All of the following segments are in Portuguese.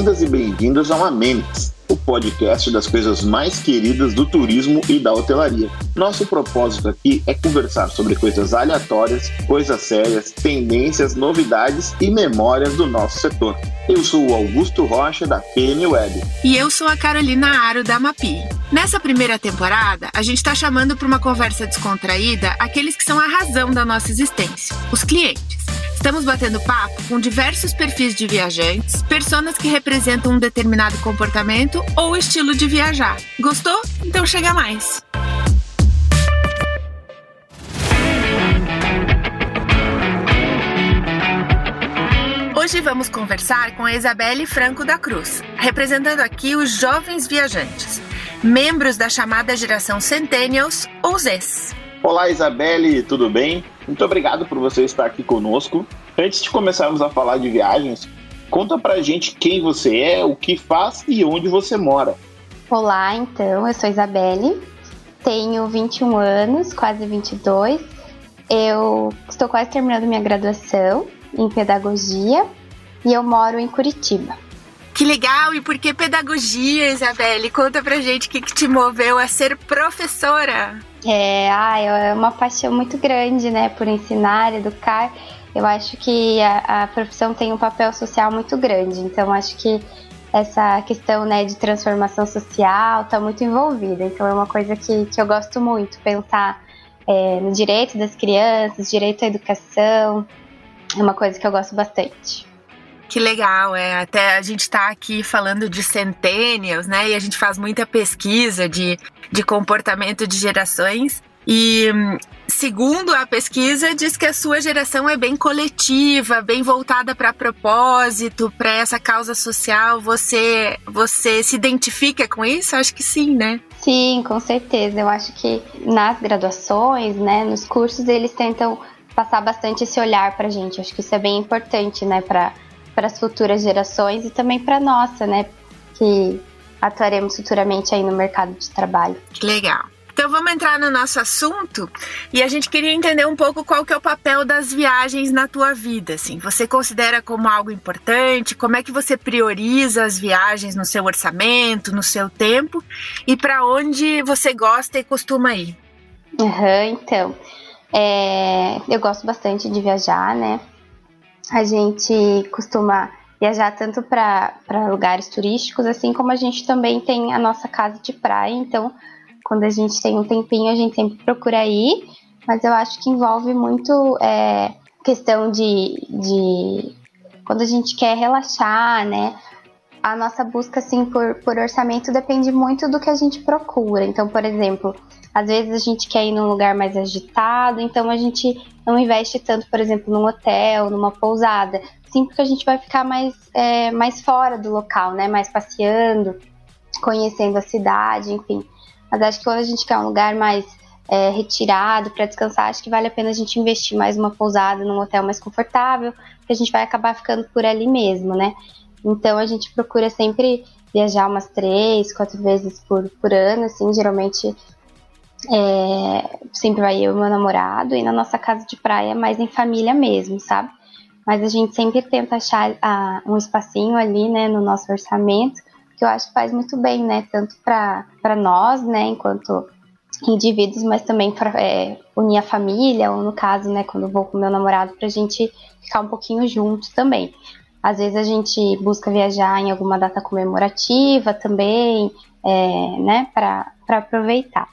Bem-vindas e bem-vindos ao Amenix, o podcast das coisas mais queridas do turismo e da hotelaria. Nosso propósito aqui é conversar sobre coisas aleatórias, coisas sérias, tendências, novidades e memórias do nosso setor. Eu sou o Augusto Rocha, da PN Web. E eu sou a Carolina Aro, da Mapi. Nessa primeira temporada, a gente está chamando para uma conversa descontraída aqueles que são a razão da nossa existência, os clientes. Estamos batendo papo com diversos perfis de viajantes, personas que representam um determinado comportamento ou estilo de viajar. Gostou? Então chega mais! Hoje vamos conversar com a Isabelle Franco da Cruz, representando aqui os jovens viajantes, membros da chamada geração Centennials ou Zs. Olá, Isabelle, tudo bem? Muito obrigado por você estar aqui conosco. Antes de começarmos a falar de viagens, conta pra gente quem você é, o que faz e onde você mora. Olá, então, eu sou Isabelle, tenho 21 anos, quase 22. Eu estou quase terminando minha graduação em pedagogia e eu moro em Curitiba. Que legal! E por que pedagogia, Isabelle? Conta pra gente o que, que te moveu a ser professora. É, ah, é uma paixão muito grande, né, por ensinar, educar. Eu acho que a, a profissão tem um papel social muito grande, então acho que essa questão né, de transformação social está muito envolvida. Então é uma coisa que, que eu gosto muito, pensar é, no direito das crianças, direito à educação, é uma coisa que eu gosto bastante. Que legal, é. Até a gente está aqui falando de centennials, né? E a gente faz muita pesquisa de, de comportamento de gerações. E segundo a pesquisa, diz que a sua geração é bem coletiva, bem voltada para propósito, para essa causa social. Você, você se identifica com isso? Acho que sim, né? Sim, com certeza. Eu acho que nas graduações, né, nos cursos, eles tentam passar bastante esse olhar para gente. Acho que isso é bem importante, né, para para as futuras gerações e também para nossa, né? Que atuaremos futuramente aí no mercado de trabalho. Que legal. Então vamos entrar no nosso assunto e a gente queria entender um pouco qual que é o papel das viagens na tua vida, assim. Você considera como algo importante? Como é que você prioriza as viagens no seu orçamento, no seu tempo e para onde você gosta e costuma ir? Uhum, então, é, eu gosto bastante de viajar, né? A gente costuma viajar tanto para lugares turísticos, assim como a gente também tem a nossa casa de praia. Então, quando a gente tem um tempinho, a gente sempre procura ir, mas eu acho que envolve muito é, questão de, de quando a gente quer relaxar, né? A nossa busca assim por, por orçamento depende muito do que a gente procura. Então, por exemplo, às vezes a gente quer ir num lugar mais agitado, então a gente não investe tanto, por exemplo, num hotel, numa pousada. Sim, porque a gente vai ficar mais, é, mais fora do local, né? Mais passeando, conhecendo a cidade, enfim. Mas acho que quando a gente quer um lugar mais é, retirado para descansar, acho que vale a pena a gente investir mais numa pousada, num hotel mais confortável, que a gente vai acabar ficando por ali mesmo, né? Então a gente procura sempre viajar umas três, quatro vezes por, por ano, assim, geralmente é, sempre vai eu e meu namorado, e na nossa casa de praia mais em família mesmo, sabe? Mas a gente sempre tenta achar ah, um espacinho ali, né, no nosso orçamento, que eu acho que faz muito bem, né, tanto para nós, né, enquanto indivíduos, mas também para é, unir a família, ou no caso, né, quando vou com meu namorado, para a gente ficar um pouquinho juntos também. Às vezes a gente busca viajar em alguma data comemorativa também, é, né, para aproveitar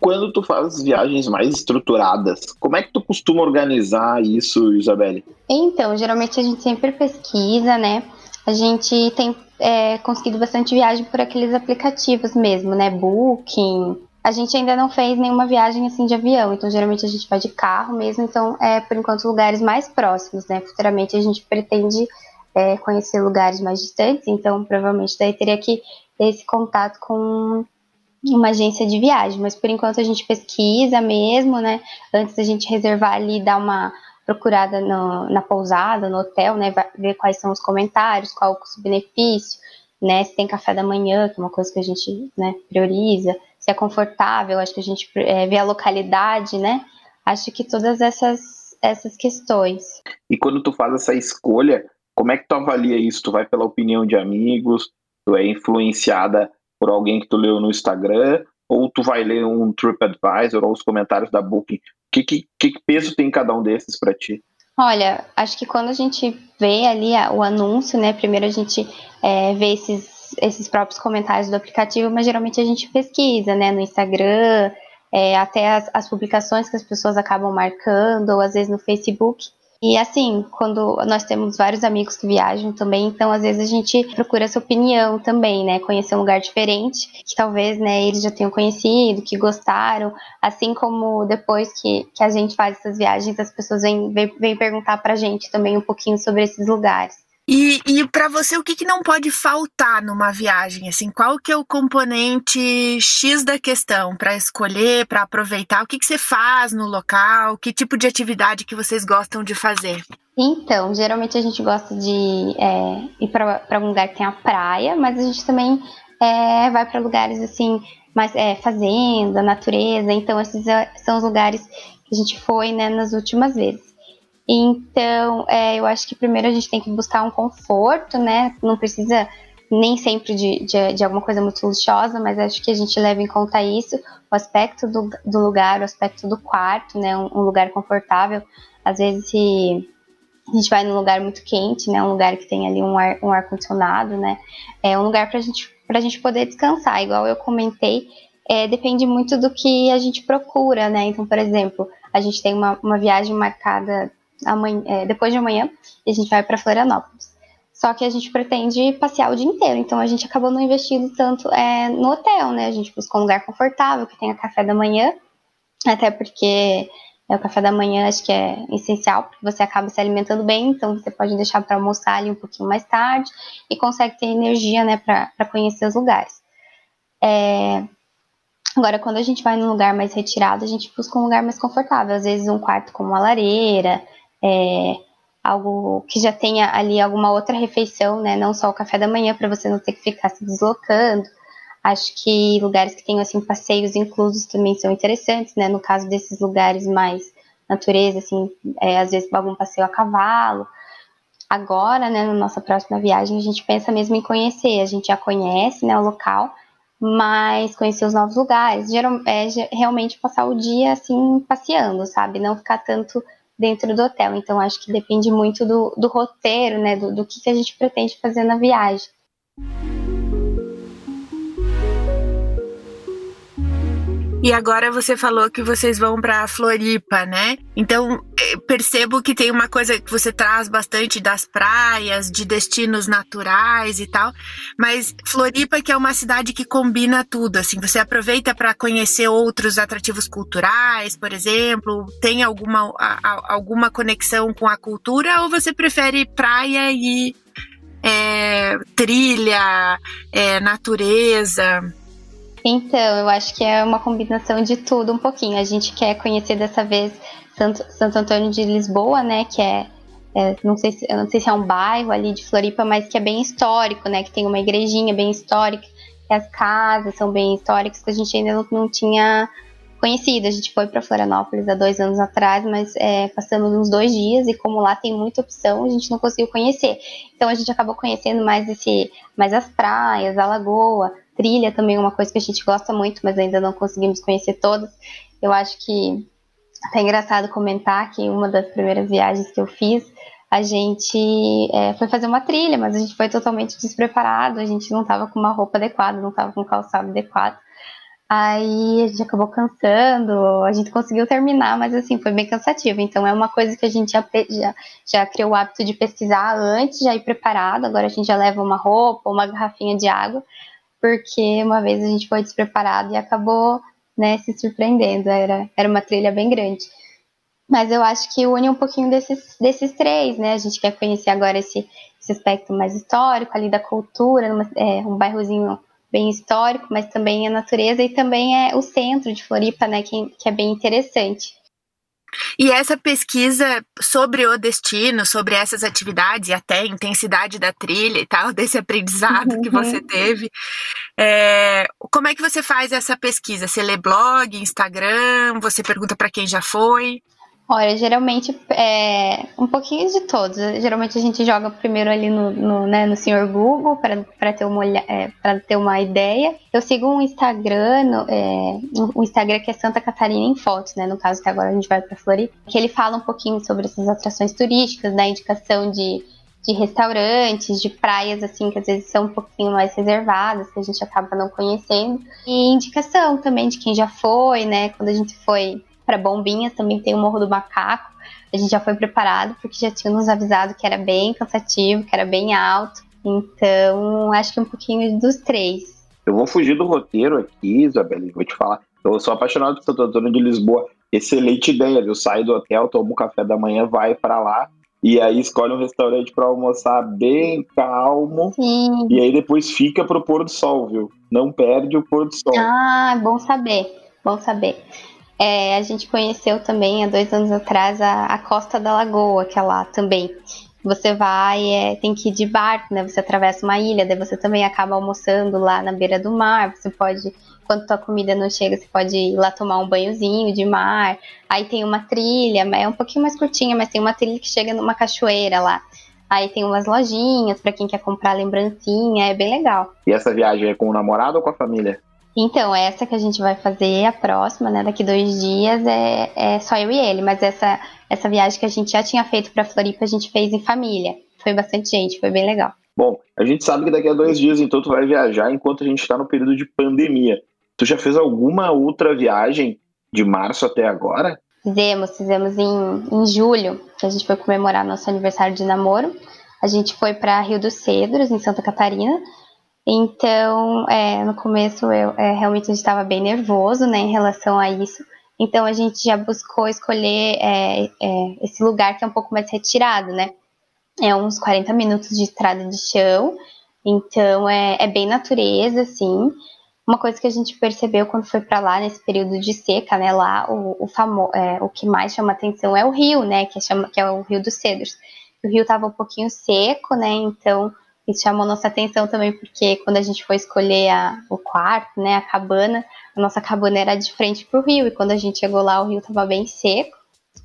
quando tu faz viagens mais estruturadas, como é que tu costuma organizar isso, Isabelle? Então, geralmente a gente sempre pesquisa, né? A gente tem é, conseguido bastante viagem por aqueles aplicativos mesmo, né? Booking. A gente ainda não fez nenhuma viagem assim de avião, então geralmente a gente vai de carro mesmo, então é por enquanto lugares mais próximos, né? Futuramente a gente pretende é, conhecer lugares mais distantes, então provavelmente daí teria que ter esse contato com uma agência de viagem, mas por enquanto a gente pesquisa mesmo, né? Antes da gente reservar ali, dar uma procurada no, na pousada, no hotel, né? Ver quais são os comentários, qual o custo-benefício, né? Se tem café da manhã, que é uma coisa que a gente né, prioriza, se é confortável, acho que a gente é, vê a localidade, né? Acho que todas essas, essas questões. E quando tu faz essa escolha, Como é que tu avalia isso? Tu vai pela opinião de amigos? Tu é influenciada por alguém que tu leu no Instagram? Ou tu vai ler um TripAdvisor ou os comentários da Booking? Que, que, que peso tem cada um desses para ti? Olha, acho que quando a gente vê ali o anúncio, né? Primeiro a gente é, vê esses, esses próprios comentários do aplicativo, mas geralmente a gente pesquisa, né? No Instagram, é, até as, as publicações que as pessoas acabam marcando, ou às vezes no Facebook. E assim, quando nós temos vários amigos que viajam também, então às vezes a gente procura essa opinião também, né? Conhecer um lugar diferente, que talvez, né, eles já tenham conhecido, que gostaram, assim como depois que, que a gente faz essas viagens, as pessoas vêm, vêm, vêm perguntar pra gente também um pouquinho sobre esses lugares. E, e para você, o que, que não pode faltar numa viagem? Assim, qual que é o componente X da questão para escolher, para aproveitar? O que, que você faz no local? Que tipo de atividade que vocês gostam de fazer? Então, geralmente a gente gosta de é, ir para um lugar que tem a praia, mas a gente também é, vai para lugares assim, mais é, fazenda, natureza. Então, esses é, são os lugares que a gente foi né, nas últimas vezes. Então, é, eu acho que primeiro a gente tem que buscar um conforto, né? Não precisa nem sempre de, de, de, alguma coisa muito luxuosa, mas acho que a gente leva em conta isso, o aspecto do, do lugar, o aspecto do quarto, né? Um, um, lugar confortável. Às vezes, se a gente vai num lugar muito quente, né? Um lugar que tem ali um ar, um ar condicionado, né? É um lugar para gente, a gente poder descansar. Igual eu comentei, é, depende muito do que a gente procura, né? Então, por exemplo, a gente tem uma, uma viagem marcada amanhã, é, depois de amanhã e a gente vai para Florianópolis. Só que a gente pretende passear o dia inteiro, então a gente acabou não investindo tanto é, no hotel, né? A gente buscou um lugar confortável, que tenha café da manhã, até porque é, o café da manhã acho que é essencial, porque você acaba se alimentando bem, então você pode deixar para almoçar ali um pouquinho mais tarde e consegue ter energia, né, para conhecer os lugares. É, Agora, quando a gente vai num lugar mais retirado, a gente busca um lugar mais confortável, às vezes um quarto com uma lareira, é, algo que já tenha ali alguma outra refeição, né? Não só o café da manhã, para você não ter que ficar se deslocando. Acho que lugares que tenham assim passeios inclusos também são interessantes, né? No caso desses lugares mais natureza, assim, é, às vezes algum passeio a cavalo. Agora, né, na nossa próxima viagem, a gente pensa mesmo em conhecer. A gente já conhece, né, o local, mas conhecer os novos lugares. Geral, é, realmente passar o dia assim passeando, sabe? Não ficar tanto dentro do hotel. Então, acho que depende muito do, do roteiro, né? Do, do que, que a gente pretende fazer na viagem. E agora você falou que vocês vão para Floripa, né? Então, é, percebo que tem uma coisa que você traz bastante das praias, de destinos naturais e tal, mas Floripa que é uma cidade que combina tudo, assim, você aproveita para conhecer outros atrativos culturais, por exemplo, tem alguma alguma conexão com a cultura ou você prefere praia e é, trilha, é, natureza? Então, eu acho que é uma combinação de tudo um pouquinho. A gente quer conhecer dessa vez Santo, Santo Antônio de Lisboa, né? Que é, é, não sei se, eu não sei se é um bairro ali de Floripa, mas que é bem histórico, né? Que tem uma igrejinha bem histórica, que as casas são bem históricas, que a gente ainda não, não tinha conhecido. A gente foi para Florianópolis há dois anos atrás, mas é, passamos uns dois dias e como lá tem muita opção, a gente não conseguiu conhecer. Então a gente acabou conhecendo mais esse, mais as praias, a lagoa, trilha também é uma coisa que a gente gosta muito, mas ainda não conseguimos conhecer todas. Eu acho que é engraçado comentar que uma das primeiras viagens que eu fiz, a gente é, foi fazer uma trilha, mas a gente foi totalmente despreparado, a gente não estava com uma roupa adequada, não estava com um calçado adequado. Aí a gente acabou cansando, a gente conseguiu terminar, mas assim, foi bem cansativo. Então é uma coisa que a gente já, já, já criou o hábito de pesquisar antes, já ir preparado. Agora a gente já leva uma roupa, uma garrafinha de água, porque uma vez a gente foi despreparado e acabou né, se surpreendendo. Era, era uma trilha bem grande. Mas eu acho que une um pouquinho desses, desses três, né? A gente quer conhecer agora esse, esse aspecto mais histórico ali da cultura, numa, é, um bairrozinho bem histórico, mas também a natureza e também é o centro de Floripa, né? Que, que é bem interessante. E essa pesquisa sobre o destino, sobre essas atividades e até a intensidade da trilha e tal, desse aprendizado uhum. que você uhum. teve, é, como é que você faz essa pesquisa? Você lê blog, Instagram? Você pergunta para quem já foi? Olha, geralmente é um pouquinho de todos. Geralmente a gente joga primeiro ali no, no, né, no Senhor Google para ter, uma, é, ter uma ideia. Eu sigo um Instagram, no, é, um Instagram que é Santa Catarina em Fotos, né? No caso que agora a gente vai para Floripa, que ele fala um pouquinho sobre essas atrações turísticas, da indicação de, de restaurantes, de praias assim que às vezes são um pouquinho mais reservadas, que a gente acaba não conhecendo. E indicação também de quem já foi, né? Quando a gente foi para Bombinhas, também tem o Morro do Macaco. A gente já foi preparado porque já tinha nos avisado que era bem cansativo, que era bem alto. Então, acho que um pouquinho dos três. Eu vou fugir do roteiro aqui, Isabelle, vou te falar. Eu sou apaixonado por Santo Antônio de Lisboa. Excelente ideia, viu? Sai do hotel, toma um café da manhã, vai para lá e aí escolhe um restaurante para almoçar bem calmo. Sim. E aí depois fica pro pôr do sol, viu? Não perde o pôr do sol. Ah, bom saber. Bom saber. É, a gente conheceu também há dois anos atrás a, a Costa da Lagoa, que é lá também. Você vai, é, tem que ir de barco, né? Você atravessa uma ilha, daí você também acaba almoçando lá na beira do mar. Você pode, quando tua comida não chega, você pode ir lá tomar um banhozinho de mar. Aí tem uma trilha, é um pouquinho mais curtinha, mas tem uma trilha que chega numa cachoeira lá. Aí tem umas lojinhas para quem quer comprar lembrancinha, é bem legal. E essa viagem é com o namorado ou com a família? Então, essa que a gente vai fazer, a próxima, né, daqui dois dias, é, é só eu e ele. Mas essa, essa viagem que a gente já tinha feito para Floripa, a gente fez em família. Foi bastante gente, foi bem legal. Bom, a gente sabe que daqui a dois dias, então, tu vai viajar enquanto a gente está no período de pandemia. Tu já fez alguma outra viagem de março até agora? Fizemos, fizemos em, em julho, que a gente foi comemorar nosso aniversário de namoro. A gente foi para Rio dos Cedros, em Santa Catarina. Então, é, no começo eu é, realmente estava bem nervoso, né, em relação a isso. Então a gente já buscou escolher é, é, esse lugar que é um pouco mais retirado, né? É uns 40 minutos de estrada de chão, então é, é bem natureza, assim. Uma coisa que a gente percebeu quando foi para lá nesse período de seca, né? Lá o, o, famo, é, o que mais chama atenção é o rio, né? Que, chama, que é o Rio dos Cedros. O rio estava um pouquinho seco, né? Então isso chamou nossa atenção também, porque quando a gente foi escolher a, o quarto, né, a cabana, a nossa cabana era de frente para o rio, e quando a gente chegou lá, o rio estava bem seco.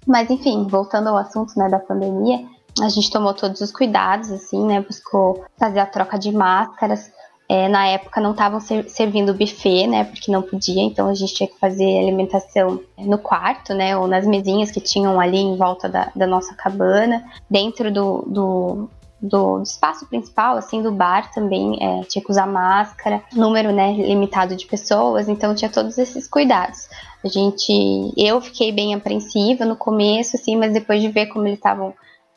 Mas enfim, voltando ao assunto né, da pandemia, a gente tomou todos os cuidados, assim, né, buscou fazer a troca de máscaras. É, na época não estavam ser, servindo buffet, né, porque não podia, então a gente tinha que fazer alimentação no quarto, né, ou nas mesinhas que tinham ali em volta da, da nossa cabana. Dentro do, do, do, espaço principal, assim, do bar também, é, tinha que usar máscara, número, né, limitado de pessoas, então tinha todos esses cuidados. A gente, eu fiquei bem apreensiva no começo, assim, mas depois de ver como eles estavam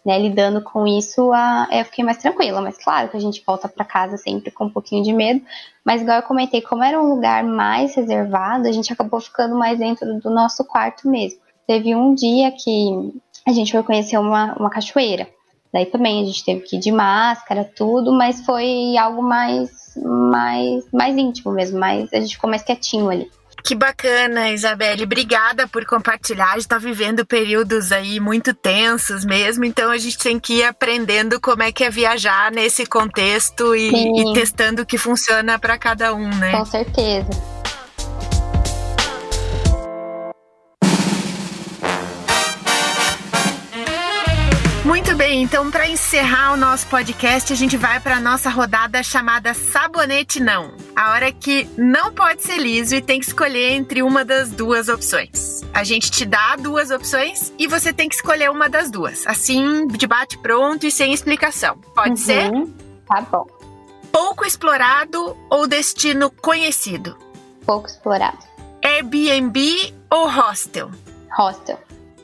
né, lidando com isso, a, eu fiquei mais tranquila. Mas claro que a gente volta para casa sempre com um pouquinho de medo. Mas igual eu comentei, como era um lugar mais reservado, a gente acabou ficando mais dentro do nosso quarto mesmo. Teve um dia que a gente foi conhecer uma, uma cachoeira. Daí também a gente teve que ir de máscara, tudo, mas foi algo mais, mais, mais íntimo mesmo, mais, a gente ficou mais quietinho ali. Que bacana, Isabelle. Obrigada por compartilhar. A gente está vivendo períodos aí muito tensos mesmo, então a gente tem que ir aprendendo como é que é viajar nesse contexto e, e testando o que funciona para cada um, né? Com certeza. Muito bem, então para encerrar o nosso podcast, a gente vai para nossa rodada chamada Sabonete Não. A hora que não pode ser liso e tem que escolher entre uma das duas opções. A gente te dá duas opções e você tem que escolher uma das duas. Assim, de bate pronto e sem explicação. Pode uhum, ser? Tá bom. Pouco explorado ou destino conhecido? Pouco explorado. Airbnb ou hostel? Hostel.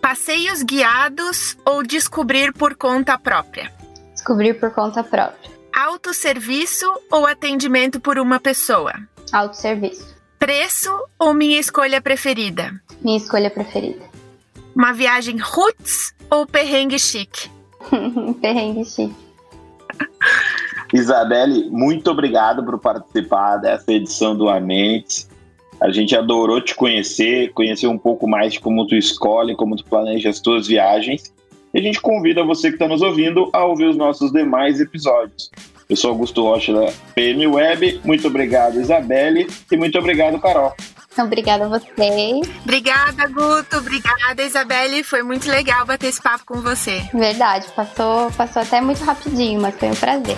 Passeios guiados ou descobrir por conta própria? Descobrir por conta própria. Autosserviço ou atendimento por uma pessoa? Autosserviço. Preço ou minha escolha preferida? Minha escolha preferida. Uma viagem roots ou perrengue chique? perrengue chique. Isabelle, muito obrigado por participar dessa edição do Amentes. A gente adorou te conhecer, conhecer um pouco mais de como tu escolhe, como tu planeja as tuas viagens. E a gente convida você que está nos ouvindo a ouvir os nossos demais episódios. Eu sou Augusto Rocha da PM Web. Muito obrigado, Isabelle. E muito obrigado, Carol. Obrigada a vocês. Obrigada, Guto. Obrigada, Isabelle. Foi muito legal bater esse papo com você. Verdade. Passou, passou até muito rapidinho, mas foi um prazer.